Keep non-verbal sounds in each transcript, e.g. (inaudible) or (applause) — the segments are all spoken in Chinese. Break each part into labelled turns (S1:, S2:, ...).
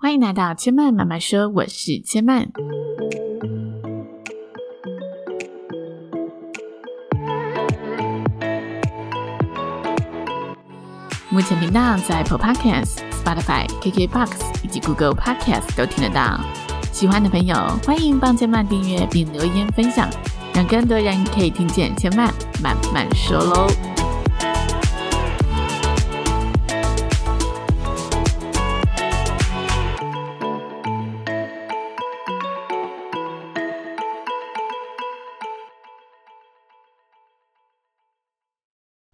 S1: 欢迎来到千曼妈妈说，我是千曼。目前频道在 Apple Podcast、Spotify、KKBox 以及 Google Podcast 都听得到。喜欢的朋友欢迎帮千曼订阅并留言分享，让更多人可以听见千曼慢慢说喽。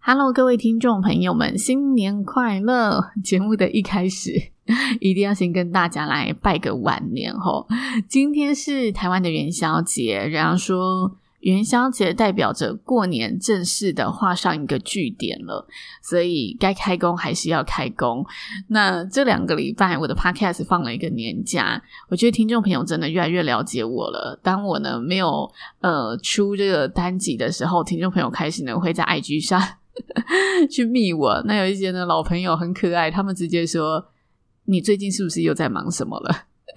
S1: Hello，各位听众朋友们，新年快乐！节目的一开始，一定要先跟大家来拜个晚年吼。今天是台湾的元宵节，然后说元宵节代表着过年正式的画上一个句点了，所以该开工还是要开工。那这两个礼拜，我的 Podcast 放了一个年假，我觉得听众朋友真的越来越了解我了。当我呢没有呃出这个单集的时候，听众朋友开始呢会在 IG 上。(laughs) 去密我，那有一些呢老朋友很可爱，他们直接说：“你最近是不是又在忙什么了？”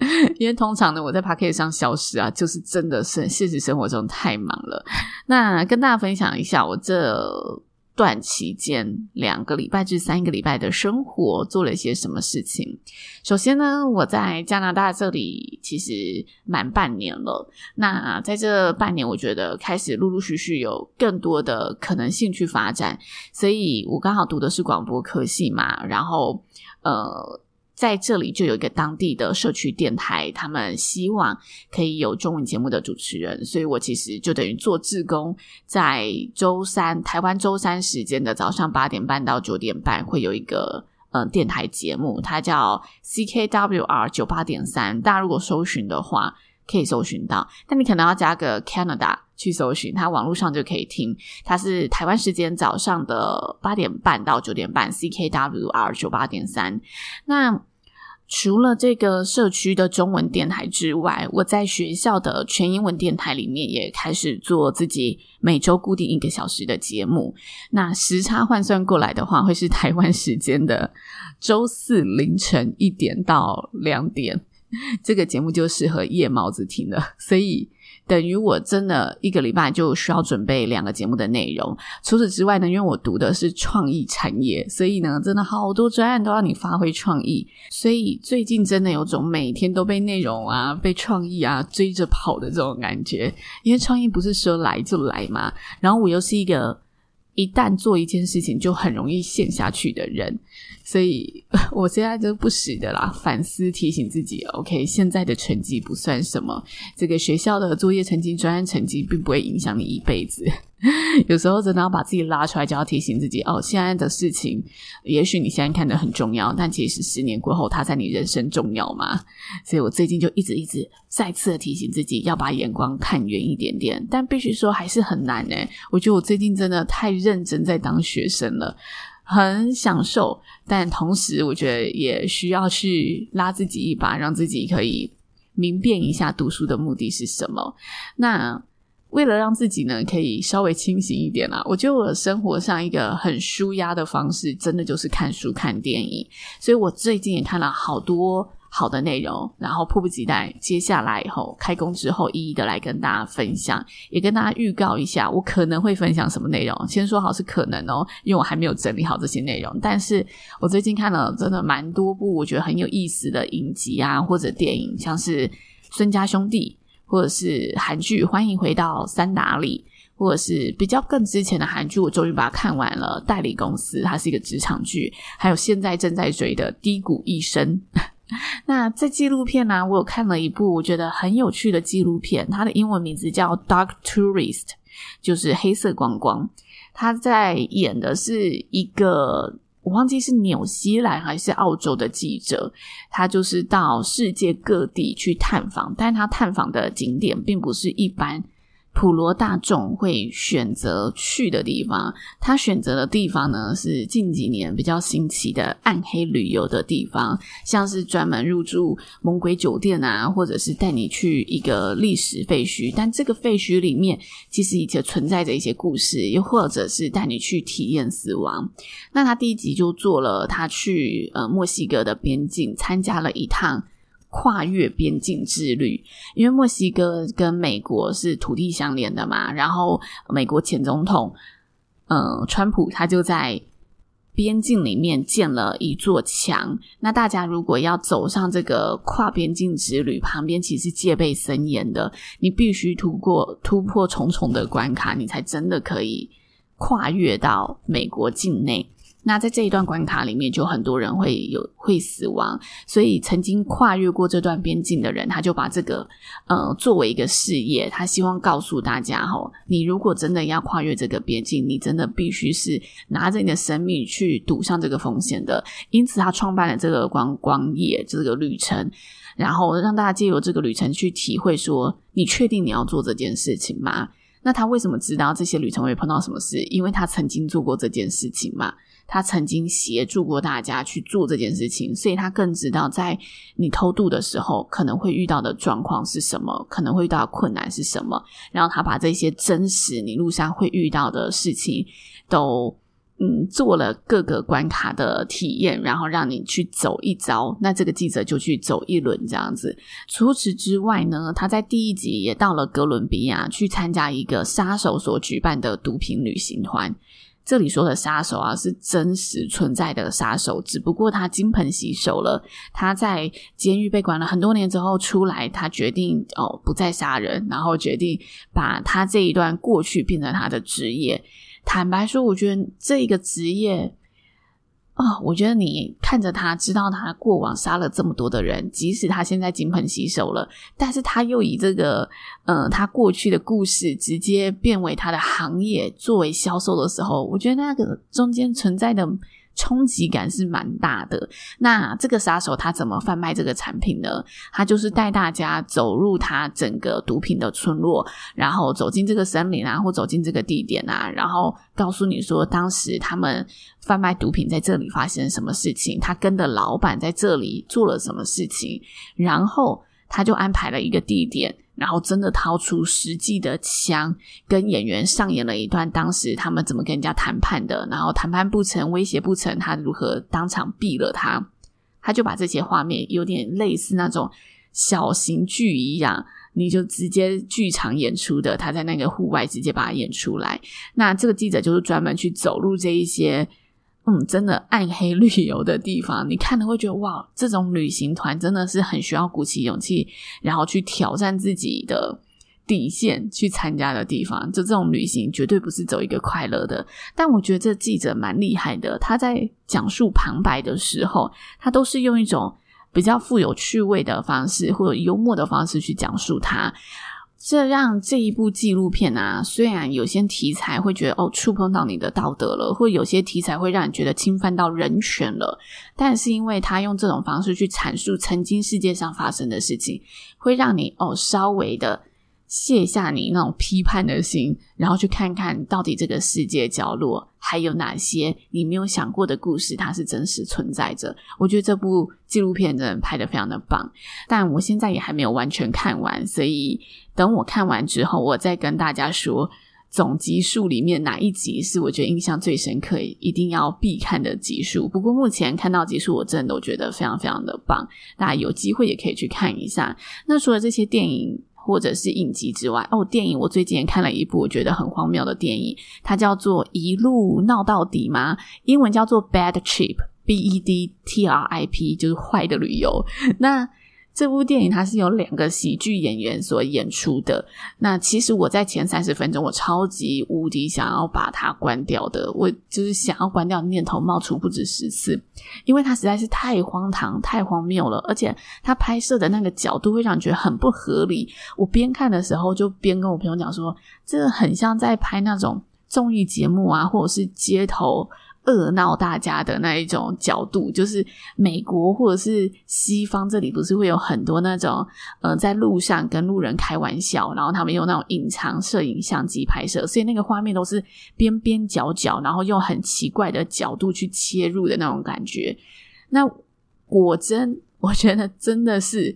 S1: (laughs) 因为通常呢我在 Pocket 上消失啊，就是真的是现实生活中太忙了。那跟大家分享一下我这。段期间两个礼拜至三个礼拜的生活做了些什么事情？首先呢，我在加拿大这里其实满半年了。那在这半年，我觉得开始陆陆续续有更多的可能性去发展。所以我刚好读的是广播科系嘛，然后呃。在这里就有一个当地的社区电台，他们希望可以有中文节目的主持人，所以我其实就等于做志工，在周三台湾周三时间的早上八点半到九点半会有一个嗯电台节目，它叫 CKWR 九八点三，大家如果搜寻的话可以搜寻到，但你可能要加个 Canada 去搜寻，它网络上就可以听。它是台湾时间早上的八点半到九点半，CKWR 九八点三，那。除了这个社区的中文电台之外，我在学校的全英文电台里面也开始做自己每周固定一个小时的节目。那时差换算过来的话，会是台湾时间的周四凌晨一点到两点，这个节目就适合夜猫子听了。所以。等于我真的一个礼拜就需要准备两个节目的内容。除此之外呢，因为我读的是创意产业，所以呢，真的好多专案都要你发挥创意。所以最近真的有种每天都被内容啊、被创意啊追着跑的这种感觉。因为创意不是说来就来嘛，然后我又是一个一旦做一件事情就很容易陷下去的人。所以，(laughs) 我现在就不时的啦，反思提醒自己，OK，现在的成绩不算什么，这个学校的作业成绩、专业成绩，并不会影响你一辈子。(laughs) 有时候真的要把自己拉出来，就要提醒自己哦，现在的事情，也许你现在看得很重要，但其实十年过后，它在你人生重要吗？所以我最近就一直一直再次的提醒自己，要把眼光看远一点点。但必须说，还是很难呢。我觉得我最近真的太认真在当学生了，很享受，但同时我觉得也需要去拉自己一把，让自己可以明辨一下读书的目的是什么。那。为了让自己呢可以稍微清醒一点啦，我觉得我生活上一个很舒压的方式，真的就是看书、看电影。所以我最近也看了好多好的内容，然后迫不及待，接下来以后开工之后，一一的来跟大家分享，也跟大家预告一下，我可能会分享什么内容。先说好是可能哦，因为我还没有整理好这些内容。但是我最近看了真的蛮多部我觉得很有意思的影集啊，或者电影，像是《孙家兄弟》。或者是韩剧《欢迎回到三达里》，或者是比较更之前的韩剧，我终于把它看完了。代理公司，它是一个职场剧，还有现在正在追的《低谷一生》。(laughs) 那在纪录片呢、我有看了一部我觉得很有趣的纪录片，它的英文名字叫《Dark Tourist》，就是黑色观光。他在演的是一个。我忘记是纽西兰还是澳洲的记者，他就是到世界各地去探访，但他探访的景点并不是一般。普罗大众会选择去的地方，他选择的地方呢，是近几年比较新奇的暗黑旅游的地方，像是专门入住猛鬼酒店啊，或者是带你去一个历史废墟，但这个废墟里面其实以前存在着一些故事，又或者是带你去体验死亡。那他第一集就做了，他去呃墨西哥的边境参加了一趟。跨越边境之旅，因为墨西哥跟美国是土地相连的嘛，然后美国前总统，呃，川普他就在边境里面建了一座墙。那大家如果要走上这个跨边境之旅，旁边其实戒备森严的，你必须突过突破重重的关卡，你才真的可以跨越到美国境内。那在这一段关卡里面，就很多人会有会死亡，所以曾经跨越过这段边境的人，他就把这个呃作为一个事业，他希望告诉大家齁，你如果真的要跨越这个边境，你真的必须是拿着你的生命去赌上这个风险的。因此，他创办了这个观光业这个旅程，然后让大家借由这个旅程去体会说，你确定你要做这件事情吗？那他为什么知道这些旅程会碰到什么事？因为他曾经做过这件事情嘛。他曾经协助过大家去做这件事情，所以他更知道在你偷渡的时候可能会遇到的状况是什么，可能会遇到的困难是什么。然后他把这些真实你路上会遇到的事情都嗯做了各个关卡的体验，然后让你去走一遭。那这个记者就去走一轮这样子。除此之外呢，他在第一集也到了哥伦比亚去参加一个杀手所举办的毒品旅行团。这里说的杀手啊，是真实存在的杀手，只不过他金盆洗手了。他在监狱被关了很多年之后出来，他决定哦不再杀人，然后决定把他这一段过去变成他的职业。坦白说，我觉得这个职业。啊、哦，我觉得你看着他，知道他过往杀了这么多的人，即使他现在金盆洗手了，但是他又以这个，呃，他过去的故事直接变为他的行业，作为销售的时候，我觉得那个中间存在的。冲击感是蛮大的。那这个杀手他怎么贩卖这个产品呢？他就是带大家走入他整个毒品的村落，然后走进这个森林啊，或走进这个地点啊，然后告诉你说当时他们贩卖毒品在这里发生什么事情，他跟的老板在这里做了什么事情，然后他就安排了一个地点。然后真的掏出实际的枪，跟演员上演了一段当时他们怎么跟人家谈判的，然后谈判不成，威胁不成，他如何当场毙了他。他就把这些画面有点类似那种小型剧一样，你就直接剧场演出的，他在那个户外直接把它演出来。那这个记者就是专门去走入这一些。嗯，真的暗黑旅游的地方，你看了会觉得哇，这种旅行团真的是很需要鼓起勇气，然后去挑战自己的底线去参加的地方。就这种旅行绝对不是走一个快乐的。但我觉得这记者蛮厉害的，他在讲述旁白的时候，他都是用一种比较富有趣味的方式，或者幽默的方式去讲述他。这让这一部纪录片啊，虽然有些题材会觉得哦，触碰到你的道德了，或有些题材会让你觉得侵犯到人权了，但是因为他用这种方式去阐述曾经世界上发生的事情，会让你哦稍微的。卸下你那种批判的心，然后去看看到底这个世界角落还有哪些你没有想过的故事，它是真实存在着。我觉得这部纪录片真的拍得非常的棒，但我现在也还没有完全看完，所以等我看完之后，我再跟大家说总集数里面哪一集是我觉得印象最深刻、一定要必看的集数。不过目前看到集数，我真的都觉得非常非常的棒，大家有机会也可以去看一下。那除了这些电影，或者是影集之外，哦，电影我最近也看了一部我觉得很荒谬的电影，它叫做《一路闹到底》吗？英文叫做 Bad Trip，B E D T R I P，就是坏的旅游。那这部电影它是由两个喜剧演员所演出的。那其实我在前三十分钟，我超级无敌想要把它关掉的，我就是想要关掉的念头冒出不止十次，因为它实在是太荒唐、太荒谬了，而且它拍摄的那个角度会让你觉得很不合理。我边看的时候就边跟我朋友讲说，这个很像在拍那种综艺节目啊，或者是街头。恶闹大家的那一种角度，就是美国或者是西方这里不是会有很多那种呃在路上跟路人开玩笑，然后他们用那种隐藏摄影相机拍摄，所以那个画面都是边边角角，然后用很奇怪的角度去切入的那种感觉。那果真，我觉得真的是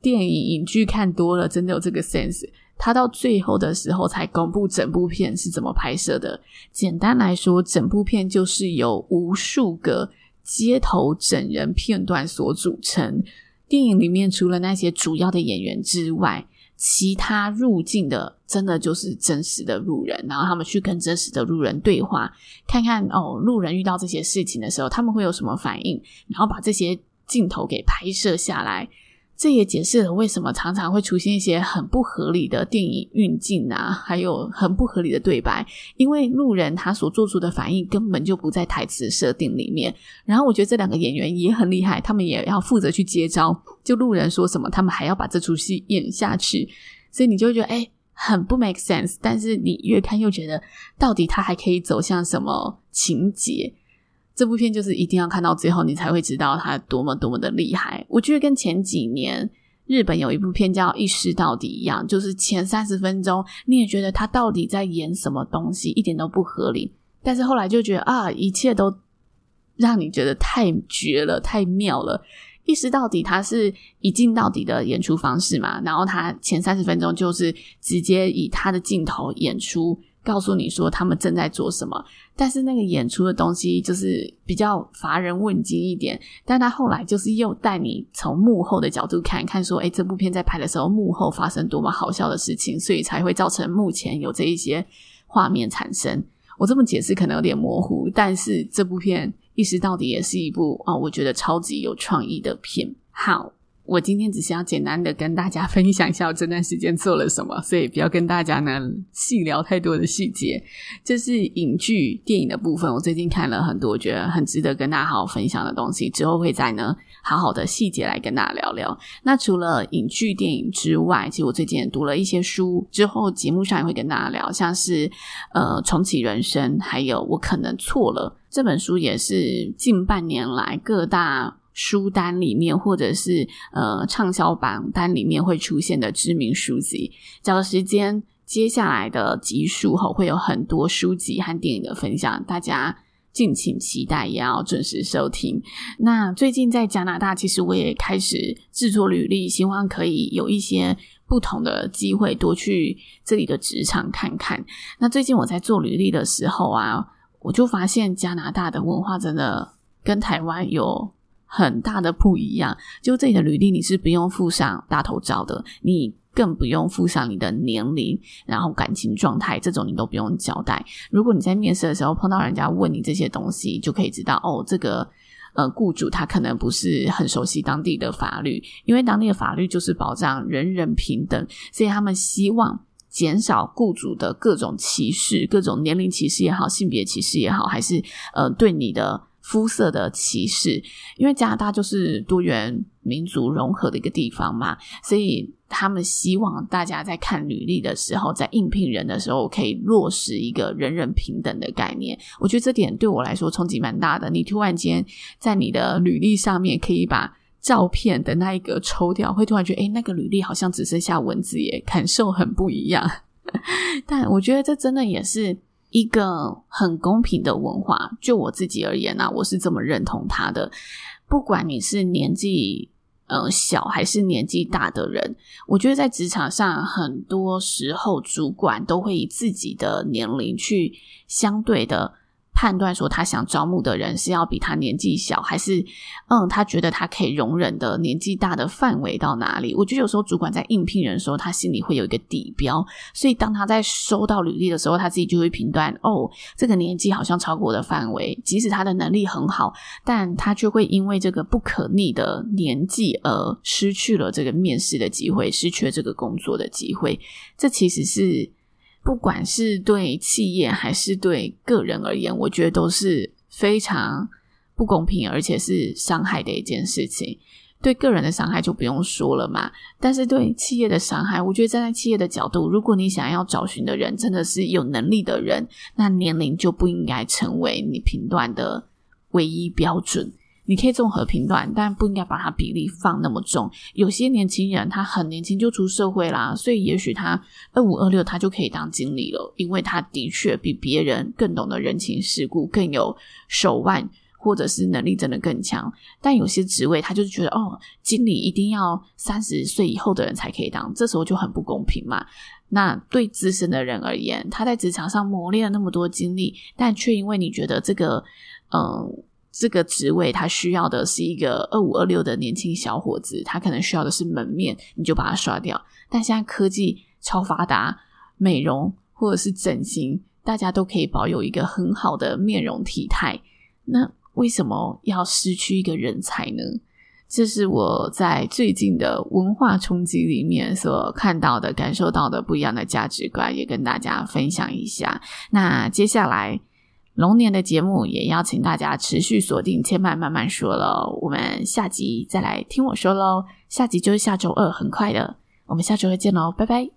S1: 电影影剧看多了，真的有这个 sense。他到最后的时候才公布整部片是怎么拍摄的。简单来说，整部片就是由无数个街头整人片段所组成。电影里面除了那些主要的演员之外，其他入镜的真的就是真实的路人，然后他们去跟真实的路人对话，看看哦，路人遇到这些事情的时候，他们会有什么反应，然后把这些镜头给拍摄下来。这也解释了为什么常常会出现一些很不合理的电影运镜啊，还有很不合理的对白，因为路人他所做出的反应根本就不在台词设定里面。然后我觉得这两个演员也很厉害，他们也要负责去接招，就路人说什么，他们还要把这出戏演下去，所以你就会觉得哎，很不 make sense。但是你越看又觉得，到底他还可以走向什么情节？这部片就是一定要看到最后，你才会知道它多么多么的厉害。我觉得跟前几年日本有一部片叫《一尸到底》一样，就是前三十分钟你也觉得他到底在演什么东西，一点都不合理。但是后来就觉得啊，一切都让你觉得太绝了，太妙了。《一尸到底》它是一镜到底的演出方式嘛，然后他前三十分钟就是直接以他的镜头演出。告诉你说他们正在做什么，但是那个演出的东西就是比较乏人问津一点。但他后来就是又带你从幕后的角度看看，说，诶，这部片在拍的时候幕后发生多么好笑的事情，所以才会造成目前有这一些画面产生。我这么解释可能有点模糊，但是这部片一尸到底也是一部啊，我觉得超级有创意的片。好。我今天只是要简单的跟大家分享一下我这段时间做了什么，所以不要跟大家呢细聊太多的细节。这是影剧电影的部分，我最近看了很多，我觉得很值得跟大家好好分享的东西，之后会再呢好好的细节来跟大家聊聊。那除了影剧电影之外，其实我最近也读了一些书，之后节目上也会跟大家聊，像是呃重启人生，还有我可能错了这本书，也是近半年来各大。书单里面，或者是呃畅销榜单里面会出现的知名书籍。找个时间，接下来的集数后会有很多书籍和电影的分享，大家敬请期待，也要准时收听。那最近在加拿大，其实我也开始制作履历，希望可以有一些不同的机会，多去这里的职场看看。那最近我在做履历的时候啊，我就发现加拿大的文化真的跟台湾有。很大的不一样，就这里的履历你是不用附上大头照的，你更不用附上你的年龄，然后感情状态这种你都不用交代。如果你在面试的时候碰到人家问你这些东西，就可以知道哦，这个呃雇主他可能不是很熟悉当地的法律，因为当地的法律就是保障人人平等，所以他们希望减少雇主的各种歧视，各种年龄歧视也好，性别歧视也好，还是呃对你的。肤色的歧视，因为加拿大就是多元民族融合的一个地方嘛，所以他们希望大家在看履历的时候，在应聘人的时候，可以落实一个人人平等的概念。我觉得这点对我来说冲击蛮大的。你突然间在你的履历上面可以把照片的那一个抽掉，会突然觉得，诶，那个履历好像只剩下文字耶，感受很不一样。(laughs) 但我觉得这真的也是。一个很公平的文化，就我自己而言呢、啊，我是这么认同他的。不管你是年纪呃小还是年纪大的人，我觉得在职场上，很多时候主管都会以自己的年龄去相对的。判断说他想招募的人是要比他年纪小，还是嗯，他觉得他可以容忍的年纪大的范围到哪里？我觉得有时候主管在应聘人的时候，他心里会有一个底标，所以当他在收到履历的时候，他自己就会评断哦，这个年纪好像超过我的范围，即使他的能力很好，但他却会因为这个不可逆的年纪而失去了这个面试的机会，失去了这个工作的机会。这其实是。不管是对企业还是对个人而言，我觉得都是非常不公平，而且是伤害的一件事情。对个人的伤害就不用说了嘛。但是对企业的伤害，我觉得站在企业的角度，如果你想要找寻的人真的是有能力的人，那年龄就不应该成为你评断的唯一标准。你可以综合评断，但不应该把它比例放那么重。有些年轻人他很年轻就出社会啦，所以也许他二五二六他就可以当经理了，因为他的确比别人更懂得人情世故，更有手腕，或者是能力真的更强。但有些职位他就是觉得哦，经理一定要三十岁以后的人才可以当，这时候就很不公平嘛。那对资深的人而言，他在职场上磨练了那么多经历，但却因为你觉得这个嗯。这个职位他需要的是一个二五二六的年轻小伙子，他可能需要的是门面，你就把他刷掉。但现在科技超发达，美容或者是整形，大家都可以保有一个很好的面容体态。那为什么要失去一个人才呢？这是我在最近的文化冲击里面所看到的、感受到的不一样的价值观，也跟大家分享一下。那接下来。龙年的节目也邀请大家持续锁定千嫚慢慢说了，我们下集再来听我说喽。下集就是下周二，很快的，我们下周再见喽，拜拜。